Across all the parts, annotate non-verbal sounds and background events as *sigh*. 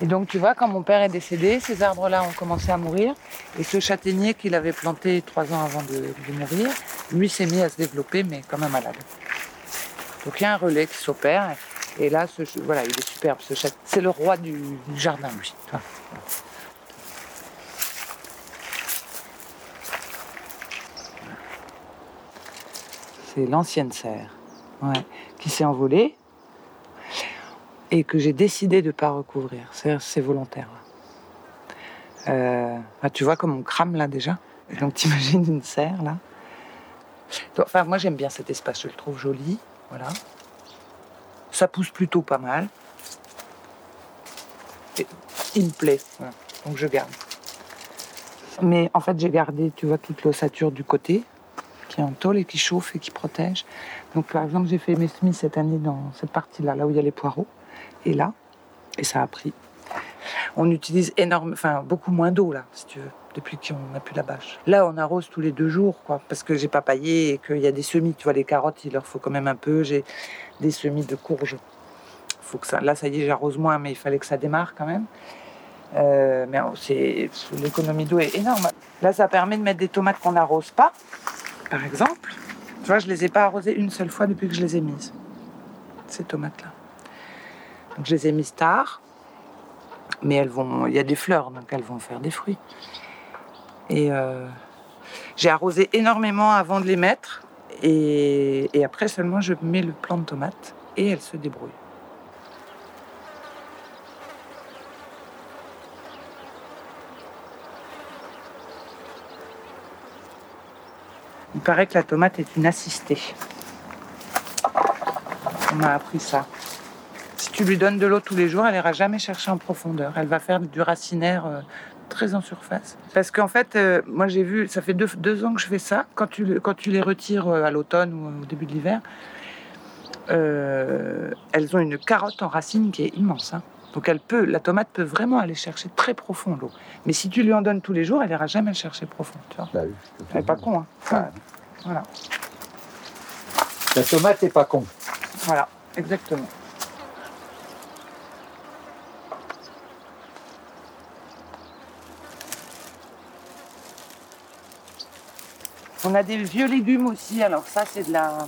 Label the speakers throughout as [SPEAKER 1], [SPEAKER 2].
[SPEAKER 1] Et donc, tu vois, quand mon père est décédé, ces arbres-là ont commencé à mourir. Et ce châtaignier qu'il avait planté trois ans avant de, mourir, lui s'est mis à se développer, mais comme un malade. Donc, il y a un relais qui s'opère. Et là, ce, voilà, il est superbe, ce châtaignier. C'est le roi du, jardin, lui. C'est l'ancienne serre qui s'est envolée et que j'ai décidé de ne pas recouvrir. C'est volontaire. Euh, bah, tu vois comme on crame là déjà? Donc t'imagines une serre là. Enfin moi j'aime bien cet espace, je le trouve joli. Voilà. Ça pousse plutôt pas mal. il me plaît. Donc je garde. Mais en fait j'ai gardé, tu vois, toute l'ossature du côté qui est en tôle et qui chauffe et qui protège. Donc par exemple j'ai fait mes semis cette année dans cette partie-là, là où il y a les poireaux et là, et ça a pris. On utilise énorme, enfin beaucoup moins d'eau là, si tu veux, depuis qu'on n'a plus la bâche. Là, on arrose tous les deux jours, quoi, parce que j'ai pas paillé et qu'il y a des semis. Tu vois, les carottes, il leur faut quand même un peu. J'ai des semis de courges. Faut que ça. Là, ça y est, j'arrose moins, mais il fallait que ça démarre quand même. Euh, mais c'est l'économie d'eau est énorme. Là, ça permet de mettre des tomates qu'on n'arrose pas, par exemple. Tu vois, je les ai pas arrosées une seule fois depuis que je les ai mises. Ces tomates-là. Donc je les ai mises tard, mais elles vont, il y a des fleurs, donc elles vont faire des fruits. Et euh, j'ai arrosé énormément avant de les mettre, et, après seulement je mets le plant de tomate et elles se débrouillent. Il paraît que la tomate est une assistée. On m'a appris ça tu lui donnes de l'eau tous les jours, elle n'ira jamais chercher en profondeur. Elle va faire du racinaire euh, très en surface. Parce qu'en fait, euh, moi j'ai vu, ça fait deux, ans que je fais ça. Quand tu, quand tu les retires euh, à l'automne ou au début de l'hiver, elles ont une carotte en racine qui est immense. Hein. Donc elle peut, la tomate peut vraiment aller chercher très profond l'eau. Mais si tu lui en donnes tous les jours, elle n'ira jamais chercher profond. Tu vois bah elle n'est pas con. Hein. voilà.
[SPEAKER 2] La tomate n'est pas con.
[SPEAKER 1] Voilà, exactement. On a des vieux légumes aussi. Alors ça, c'est de la...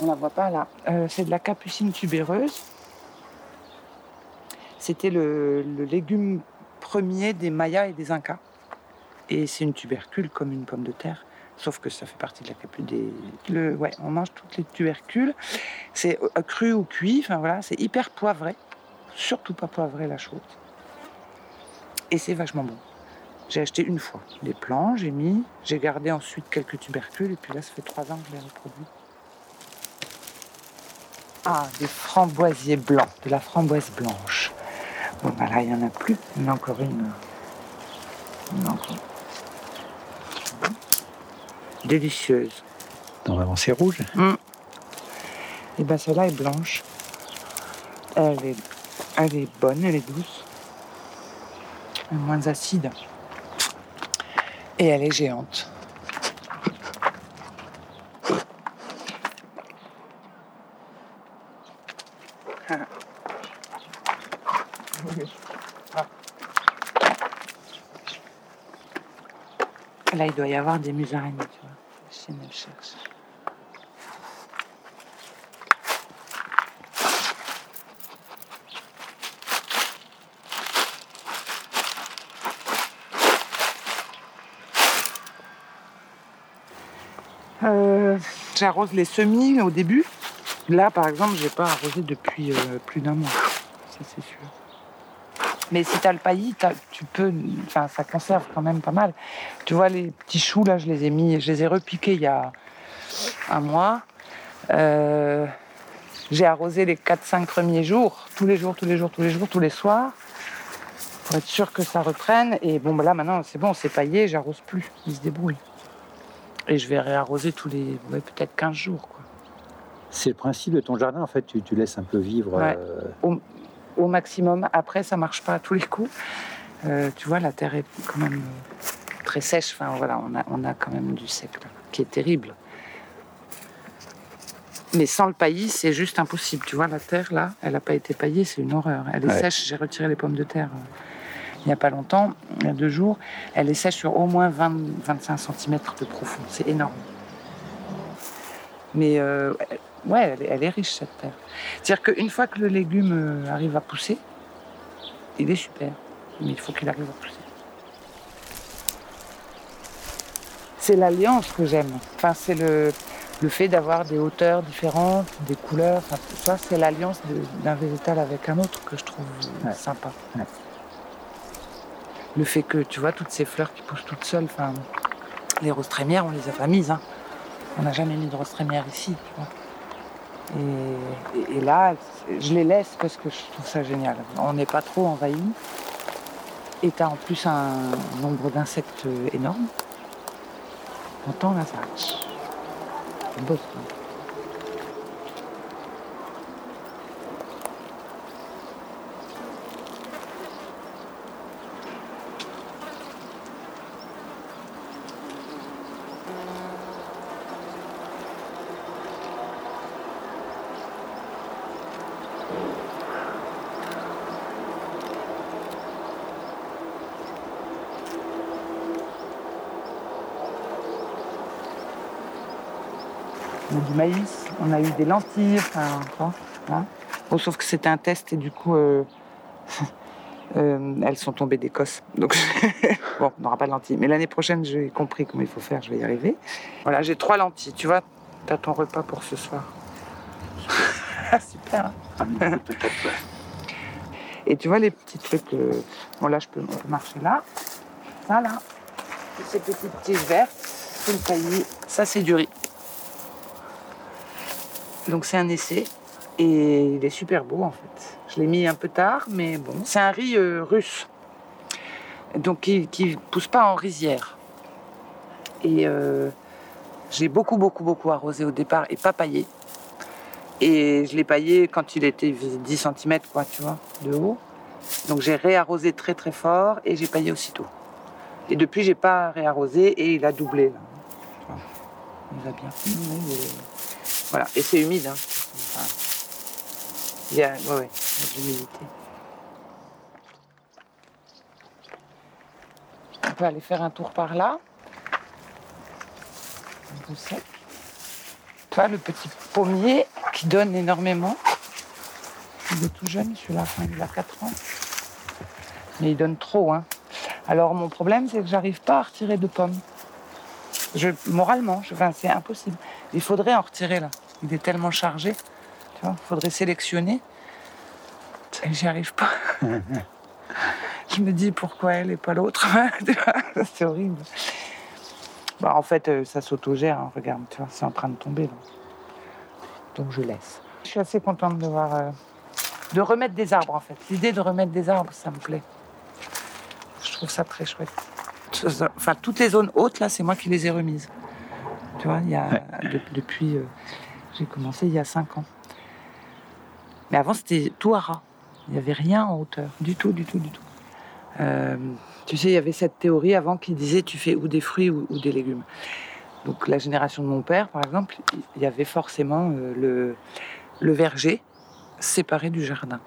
[SPEAKER 1] On la voit pas là. Euh, c'est de la capucine tubéreuse. C'était le, légume premier des Mayas et des Incas. Et c'est une tubercule comme une pomme de terre. Sauf que ça fait partie de la capucine. Ouais, on mange toutes les tubercules. C'est euh, cru ou cuit. Enfin voilà, c'est hyper poivré. Surtout pas poivré la chose. Et c'est vachement bon. J'ai acheté une fois des plants, j'ai mis, j'ai gardé ensuite quelques tubercules et puis là ça fait trois ans que je les reproduis. Ah, des framboisiers blancs, de la framboise blanche. Bon bah là il n'y en a plus, il y en a encore une. Il y en a encore Délicieuse.
[SPEAKER 2] Normalement c'est rouge. Et
[SPEAKER 1] hum. eh ben celle-là est blanche. Elle est, elle est bonne, elle est douce. Elle est moins acide. Et elle est géante. Là, il doit y avoir des musaraignes, tu vois. Si elle cherche. J'arrose les semis au début. Là, par exemple, j'ai pas arrosé depuis euh, plus d'un mois. Ça, c'est sûr. Mais si tu as le paillis, tu peux. Enfin, ça conserve quand même pas mal. Tu vois, les petits choux, là, je les ai mis, je les ai repiqués il y a un mois. Euh, j'ai arrosé les 4-5 premiers jours, tous les jours, tous les jours, tous les jours, tous les soirs, pour être sûr que ça reprenne. Et bon, bah là, maintenant, c'est bon, c'est paillé, j'arrose plus. Ils se débrouillent. Et je vais réarroser tous les peut-être 15 jours.
[SPEAKER 2] C'est le principe de ton jardin, en fait, tu, tu laisses un peu vivre.
[SPEAKER 1] Euh, au, maximum. Après, ça marche pas à tous les coups. Euh, tu vois, la terre est quand même très sèche. Enfin, voilà, on a, on a quand même du sec qui est terrible. Mais sans le paillis, c'est juste impossible. Tu vois, la terre, là, elle n'a pas été paillée, c'est une horreur. Elle est
[SPEAKER 2] Ouais.
[SPEAKER 1] sèche. J'ai retiré les pommes de terre euh, il n'y a pas longtemps, il y a deux jours. Elle est sèche sur au moins 20-25 cm de profond. C'est énorme. Mais euh, ouais, elle est, elle est riche, cette terre. C'est-à-dire qu'une fois que le légume euh, arrive à pousser, il est super. Mais il faut qu'il arrive à pousser. C'est l'alliance que j'aime. Enfin, c'est le, le fait d'avoir des hauteurs différentes, des couleurs. Enfin, tout ça, c'est l'alliance d'un végétal avec un autre que je trouve euh,
[SPEAKER 2] Ouais.
[SPEAKER 1] sympa.
[SPEAKER 2] Ouais.
[SPEAKER 1] Le fait que, tu vois, toutes ces fleurs qui poussent toutes seules, les roses trémières, on les a pas mises. hein. On n'a jamais mis de roses trémières ici. Et, là, je les laisse parce que je trouve ça génial. On n'est pas trop envahi. Et tu as en plus un nombre d'insectes énorme. T'entends là, ça. Ça a du maïs, on a eu des lentilles, enfin, tu vois, hein. Bon, sauf que c'était un test et du coup, euh, *laughs* euh, elles sont tombées d'Écosse. Donc, *laughs* bon, on n'aura pas de lentilles. Mais l'année prochaine, j'ai compris comment il faut faire, je vais y arriver. Voilà, j'ai trois lentilles, tu vois, t'as ton repas pour ce soir. *laughs* Super, hein Et tu vois les petits trucs, euh, bon là, je peux, on peut marcher là. Ça, là, ces petites tiges vertes, c'est le paillis. Ça, c'est du riz. Donc c'est un essai et il est super beau en fait. Je l'ai mis un peu tard, mais bon. C'est un riz euh, russe, donc qui, qui pousse pas en rizière. Et euh, j'ai beaucoup beaucoup beaucoup arrosé au départ et pas paillé. Et je l'ai paillé quand il était 10 cm quoi, tu vois, de haut. Donc j'ai réarrosé très très fort et j'ai paillé aussitôt. Et depuis j'ai pas réarrosé et il a doublé là. Vois. Il va bien. Il est- voilà, et c'est humide. Hein. Il y a, de l'humidité. On peut aller faire un tour par là. Sec. Tu vois, le petit pommier qui donne énormément. Il est tout jeune, celui-là, il a 4 ans. Mais il donne trop. Hein. Alors, mon problème, c'est que j'arrive pas à retirer de pommes. Je, moralement, je- c'est impossible. Il faudrait en retirer là. Il est tellement chargé. Tu vois, il faudrait sélectionner. J'y arrive pas. *laughs* je me dis pourquoi elle et pas l'autre. *laughs* C'est horrible. Bah, en fait, euh, ça s'autogère. hein, regarde, tu vois, c'est en train de tomber là. Donc je laisse. Je suis assez contente de voir, euh, de remettre des arbres en fait. L'idée de remettre des arbres, ça me plaît. Je trouve ça très chouette. Enfin, toutes les zones hautes là, c'est moi qui les ai remises. Tu vois, il y a, de- depuis, euh, j'ai commencé il y a cinq ans. Mais avant, c'était tout à ras. Il n'y avait rien en hauteur, du tout, du tout, du tout. Euh, tu sais, il y avait cette théorie avant qui disait tu fais ou des fruits ou, des légumes. Donc la génération de mon père, par exemple, il y avait forcément euh, le, le verger séparé du jardin.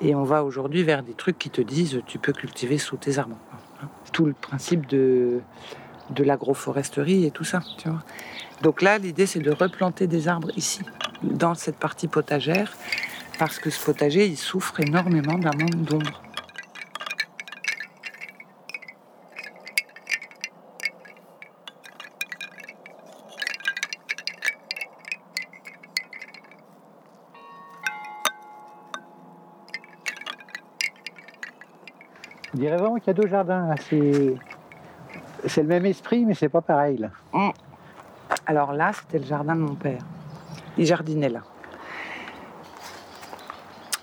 [SPEAKER 1] Et on va aujourd'hui vers des trucs qui te disent tu peux cultiver sous tes arbres. hein. Tout le principe de, de l'agroforesterie et tout ça, tu vois. Donc là, l'idée, c'est de replanter des arbres ici, dans cette partie potagère, parce que ce potager, il souffre énormément d'un manque d'ombre.
[SPEAKER 2] On dirait vraiment qu'il y a deux jardins. là. C'est, le même esprit, mais c'est pas pareil. Là.
[SPEAKER 1] Alors là, c'était le jardin de mon père. Il jardinait là.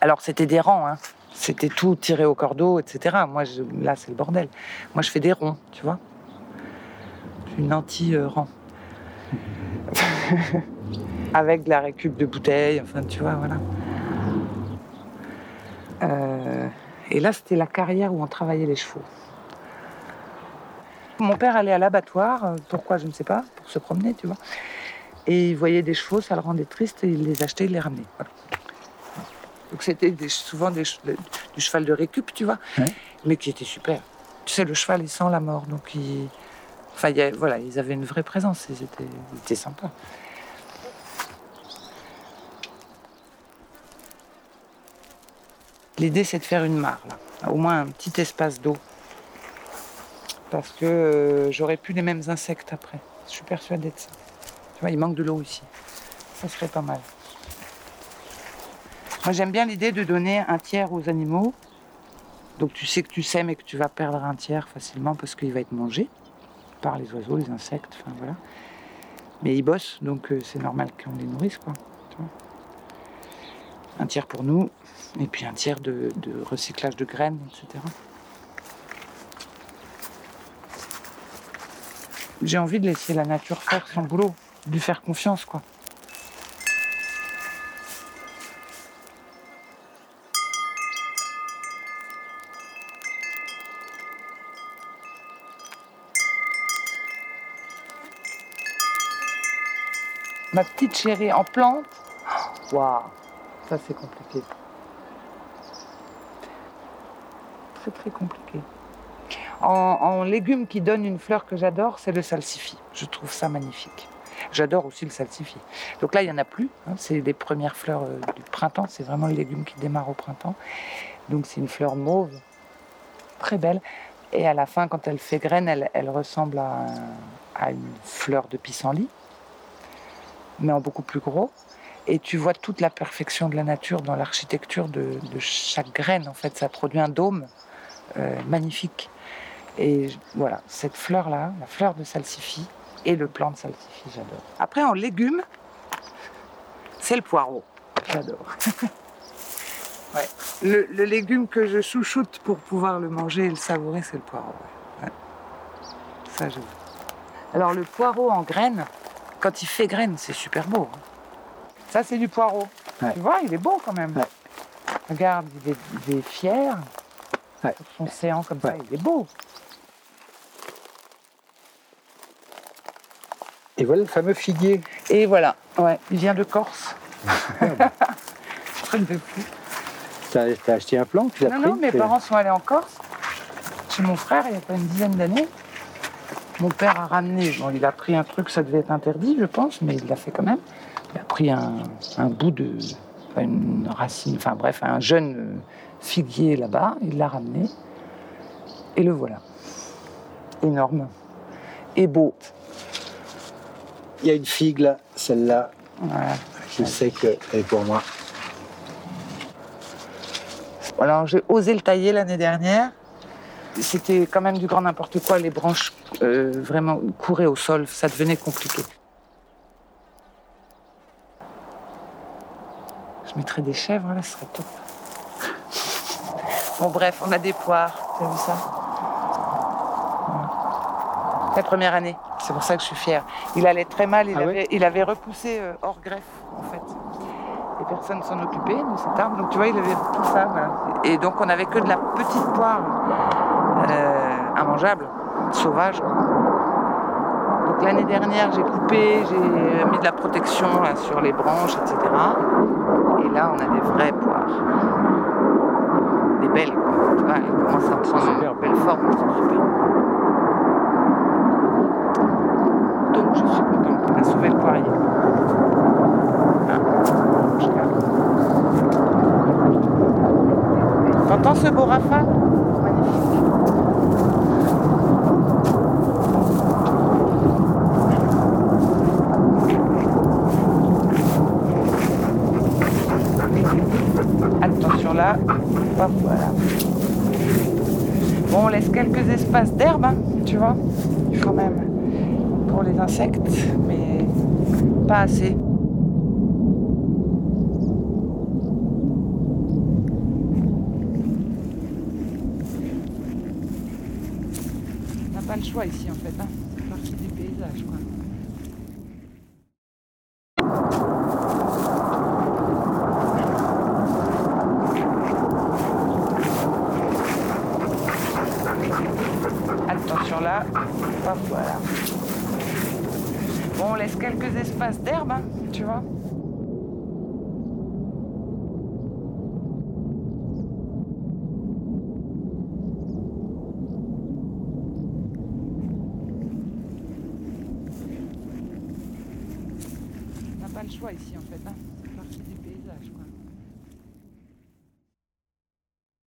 [SPEAKER 1] Alors c'était des rangs, hein. c'était tout tiré au cordeau, etc. Moi, je- là, c'est le bordel. Moi, je fais des ronds, tu vois. Une anti-rang. *laughs* Avec de la récup de bouteilles, enfin, tu vois, voilà. Euh, et là, c'était la carrière où on travaillait les chevaux. Mon père allait à l'abattoir, euh, pourquoi je ne sais pas, pour se promener, tu vois. Et il voyait des chevaux, ça le rendait triste, et il les achetait, il les ramenait. Voilà. Donc c'était des- souvent des du cheval de récup, tu vois,
[SPEAKER 2] Ouais.
[SPEAKER 1] mais qui était super. Tu sais, le cheval, il sent la mort, donc il... Enfin, il a- voilà, ils avaient une vraie présence, ils étaient, ils étaient sympas. L'idée, c'est de faire une mare, là. au moins un petit espace d'eau. Parce que euh, j'aurais plus les mêmes insectes après. Je suis persuadée de ça. Tu vois, il manque de l'eau ici. Ça serait pas mal. Moi, j'aime bien l'idée de donner un tiers aux animaux. Donc, tu sais que tu sèmes et que tu vas perdre un tiers facilement parce qu'il va être mangé par les oiseaux, les insectes, enfin voilà. Mais ils bossent, donc euh, c'est normal qu'on les nourrisse, quoi. Un tiers pour nous, et puis un tiers de recyclage de graines, etc. J'ai envie de laisser la nature faire son boulot, de lui faire confiance, quoi. Ma petite chérie en plante. Waouh, ça c'est compliqué. Très très compliqué. En, en légumes qui donnent une fleur que j'adore, c'est le salsifis. Je trouve ça magnifique. J'adore aussi le salsifis. Donc là, il n'y en a plus. hein, c'est les premières fleurs euh, du printemps. C'est vraiment le légume qui démarre au printemps. Donc c'est une fleur mauve, très belle. Et à la fin, quand elle fait graine, elle, ressemble à, un- à une fleur de pissenlit, mais en beaucoup plus gros. Et tu vois toute la perfection de la nature dans l'architecture de, de chaque graine. En fait, ça produit un dôme euh, magnifique. Et voilà, cette fleur-là, la fleur de salsifis et le plant de salsifis, j'adore. Après, en légumes, c'est le poireau. J'adore. *laughs* Ouais. Le, le légume que je chouchoute pour pouvoir le manger et le savourer, c'est le poireau. ouais. Ça, j'aime. Alors, le poireau en graines, quand il fait graine, c'est super beau. hein. Ça, c'est du poireau.
[SPEAKER 2] Ouais.
[SPEAKER 1] Tu vois, il est beau quand même. Regarde, il est, il est fier.
[SPEAKER 2] Ouais.
[SPEAKER 1] Son séant comme ça, il est beau.
[SPEAKER 2] Et voilà le fameux figuier.
[SPEAKER 1] Et voilà, ouais, il vient de Corse. Truc de fou.
[SPEAKER 2] T'as t'as acheté un plant, tu
[SPEAKER 1] Non,
[SPEAKER 2] pris
[SPEAKER 1] non, mes parents sont allés en Corse, chez mon frère, il y a pas une dizaine d'années. Mon père a ramené, bon, il a pris un truc, ça devait être interdit, je pense, mais il l'a fait quand même. Il a pris un, un bout de. enfin, une racine, enfin bref, un jeune euh, figuier là-bas, il l'a ramené. Et le voilà. Énorme. Et beau.
[SPEAKER 2] Il y a une figue là, celle-là,
[SPEAKER 1] Voilà.
[SPEAKER 2] je sais qu'elle est pour moi.
[SPEAKER 1] Alors j'ai osé le tailler l'année dernière. C'était quand même du grand n'importe quoi. Les branches euh, vraiment couraient au sol. Ça devenait compliqué. Je mettrais des chèvres là, ce serait top. Bon bref, on a des poires. Tu as vu ça? La première année. C'est pour ça que je suis fière. Il allait très mal. Il,
[SPEAKER 2] Ah ouais
[SPEAKER 1] avait, il avait repoussé euh, hors greffe en fait et personne s'en occupait de cet arbre. Donc tu vois, il avait tout ça. voilà. Et donc on avait que de la petite poire euh, immangeable, sauvage. Donc l'année dernière, j'ai coupé, j'ai mis de la protection là, sur les branches, etc. Et là, on a des vraies poires. Des belles, quoi. Tu vois, elles commencent à prendre une belle forme. super. Donc je suis contente, on a sauvé le poirier. Je calme. T'entends ce beau rafale. Attention là. Hop, voilà. Bon, on laisse quelques espaces d'herbe, hein, tu vois, quand même, pour les insectes, mais pas assez. Choix ici en fait, hein. c'est partie du paysage quoi. Attention là, hop voilà. Bon, on laisse quelques espaces d'herbe, hein, tu vois.